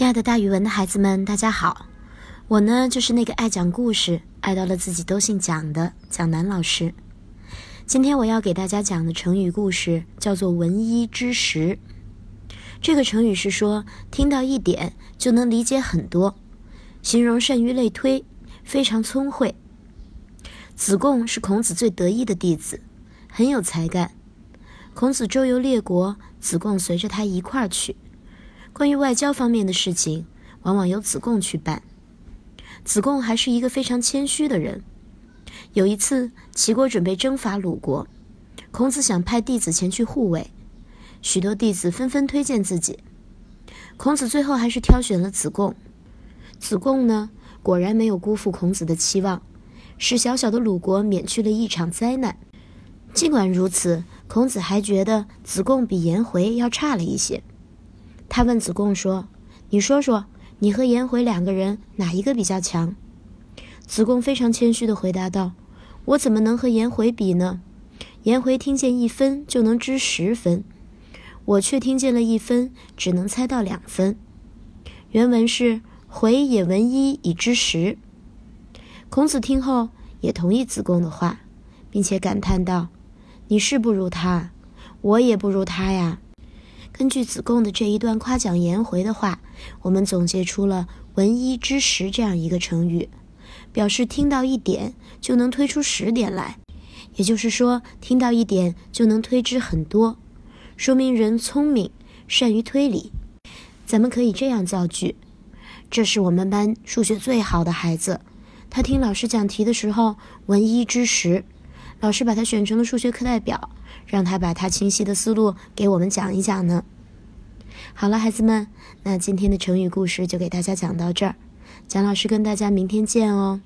亲爱的，大语文的孩子们，大家好！我呢，就是那个爱讲故事、爱到了自己都姓蒋的蒋楠老师。今天我要给大家讲的成语故事叫做“闻一知十”。这个成语是说，听到一点就能理解很多，形容善于类推，非常聪慧。子贡是孔子最得意的弟子，很有才干。孔子周游列国，子贡随着他一块儿去。关于外交方面的事情，往往由子贡去办。子贡还是一个非常谦虚的人。有一次，齐国准备征伐鲁国，孔子想派弟子前去护卫，许多弟子纷纷推荐自己。孔子最后还是挑选了子贡。子贡呢，果然没有辜负孔子的期望，使小小的鲁国免去了一场灾难。尽管如此，孔子还觉得子贡比颜回要差了一些。他问子贡说：“你说说，你和颜回两个人哪一个比较强？”子贡非常谦虚地回答道：“我怎么能和颜回比呢？颜回听见一分就能知十分，我却听见了一分，只能猜到两分。”原文是：“回也闻一以知十。”孔子听后也同意子贡的话，并且感叹道：“你是不如他，我也不如他呀。”根据子贡的这一段夸奖颜回的话，我们总结出了“闻一知十”这样一个成语，表示听到一点就能推出十点来，也就是说，听到一点就能推知很多，说明人聪明，善于推理。咱们可以这样造句：这是我们班数学最好的孩子，他听老师讲题的时候闻一知十，老师把他选成了数学课代表。让他把他清晰的思路给我们讲一讲呢。好了，孩子们，那今天的成语故事就给大家讲到这儿，蒋老师跟大家明天见哦。